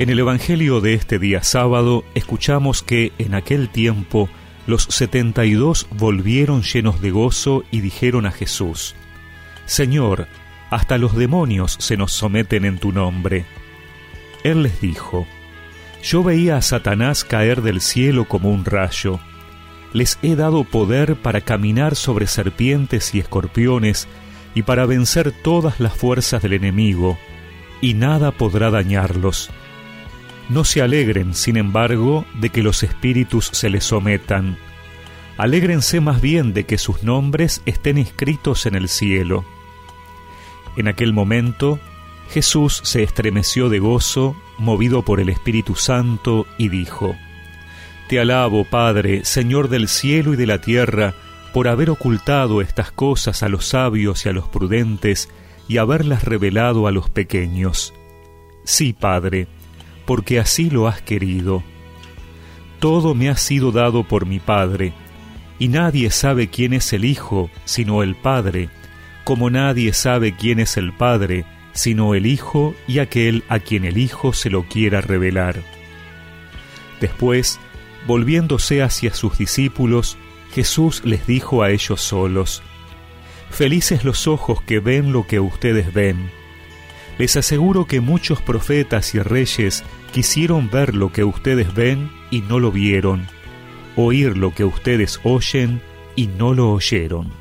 En el Evangelio de este día sábado escuchamos que en aquel tiempo los setenta y dos volvieron llenos de gozo y dijeron a Jesús, Señor, hasta los demonios se nos someten en tu nombre. Él les dijo, Yo veía a Satanás caer del cielo como un rayo. Les he dado poder para caminar sobre serpientes y escorpiones y para vencer todas las fuerzas del enemigo, y nada podrá dañarlos no se alegren, sin embargo, de que los espíritus se les sometan. Alégrense más bien de que sus nombres estén escritos en el cielo. En aquel momento, Jesús se estremeció de gozo, movido por el Espíritu Santo, y dijo, Te alabo, Padre, Señor del cielo y de la tierra, por haber ocultado estas cosas a los sabios y a los prudentes, y haberlas revelado a los pequeños. Sí, Padre, porque así lo has querido. Todo me ha sido dado por mi Padre, y nadie sabe quién es el Hijo sino el Padre, como nadie sabe quién es el Padre sino el Hijo y aquel a quien el Hijo se lo quiera revelar. Después, volviéndose hacia sus discípulos, Jesús les dijo a ellos solos, Felices los ojos que ven lo que ustedes ven. Les aseguro que muchos profetas y reyes quisieron ver lo que ustedes ven y no lo vieron, oír lo que ustedes oyen y no lo oyeron.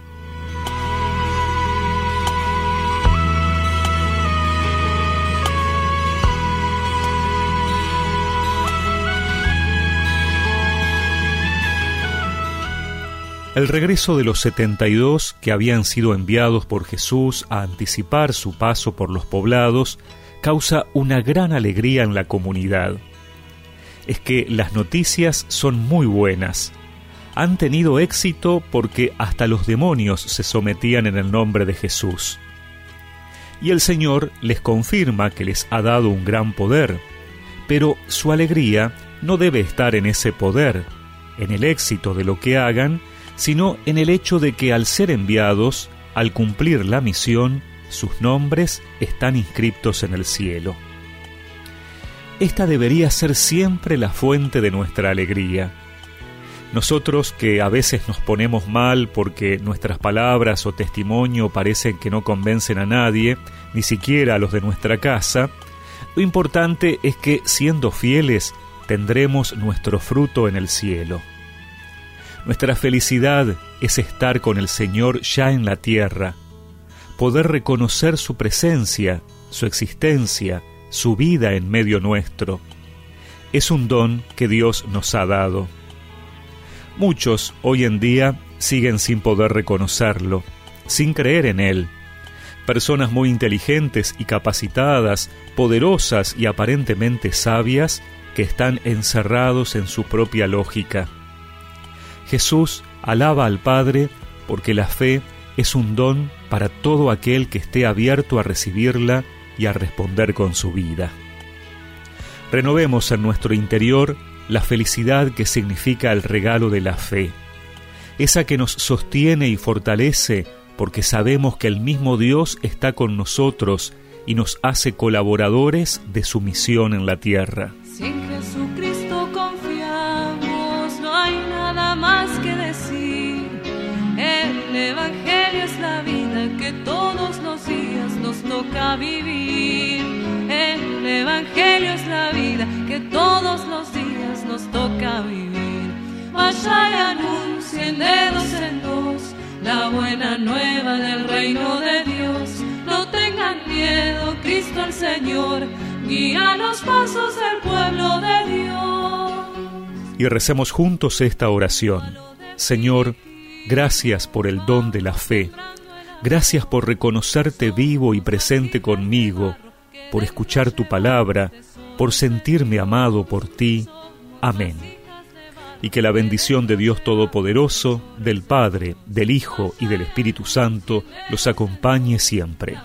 El regreso de los setenta y dos que habían sido enviados por Jesús a anticipar su paso por los poblados causa una gran alegría en la comunidad. Es que las noticias son muy buenas. Han tenido éxito porque hasta los demonios se sometían en el nombre de Jesús. Y el Señor les confirma que les ha dado un gran poder, pero su alegría no debe estar en ese poder, en el éxito de lo que hagan, sino en el hecho de que al ser enviados, al cumplir la misión, sus nombres están inscriptos en el cielo. Esta debería ser siempre la fuente de nuestra alegría. Nosotros que a veces nos ponemos mal porque nuestras palabras o testimonio parecen que no convencen a nadie, ni siquiera a los de nuestra casa, lo importante es que siendo fieles tendremos nuestro fruto en el cielo. Nuestra felicidad es estar con el Señor ya en la tierra, poder reconocer su presencia, su existencia, su vida en medio nuestro. Es un don que Dios nos ha dado. Muchos hoy en día siguen sin poder reconocerlo, sin creer en Él. Personas muy inteligentes y capacitadas, poderosas y aparentemente sabias, que están encerrados en su propia lógica Jesús alaba al Padre porque la fe es un don para todo aquel que esté abierto a recibirla y a responder con su vida. Renovemos en nuestro interior la felicidad que significa el regalo de la fe, esa que nos sostiene y fortalece porque sabemos que el mismo Dios está con nosotros y nos hace colaboradores de su misión en la tierra. Toca vivir. El Evangelio es la vida que todos los días nos toca vivir. Vaya y anuncien de dos en dos la buena nueva del reino de Dios. No tengan miedo, Cristo el Señor guía los pasos del pueblo de Dios. Y recemos juntos esta oración. Señor, gracias por el don de la fe Gracias por reconocerte vivo y presente conmigo, por escuchar tu palabra, por sentirme amado por ti. Amén. Y que la bendición de Dios Todopoderoso, del Padre, del Hijo y del Espíritu Santo los acompañe siempre.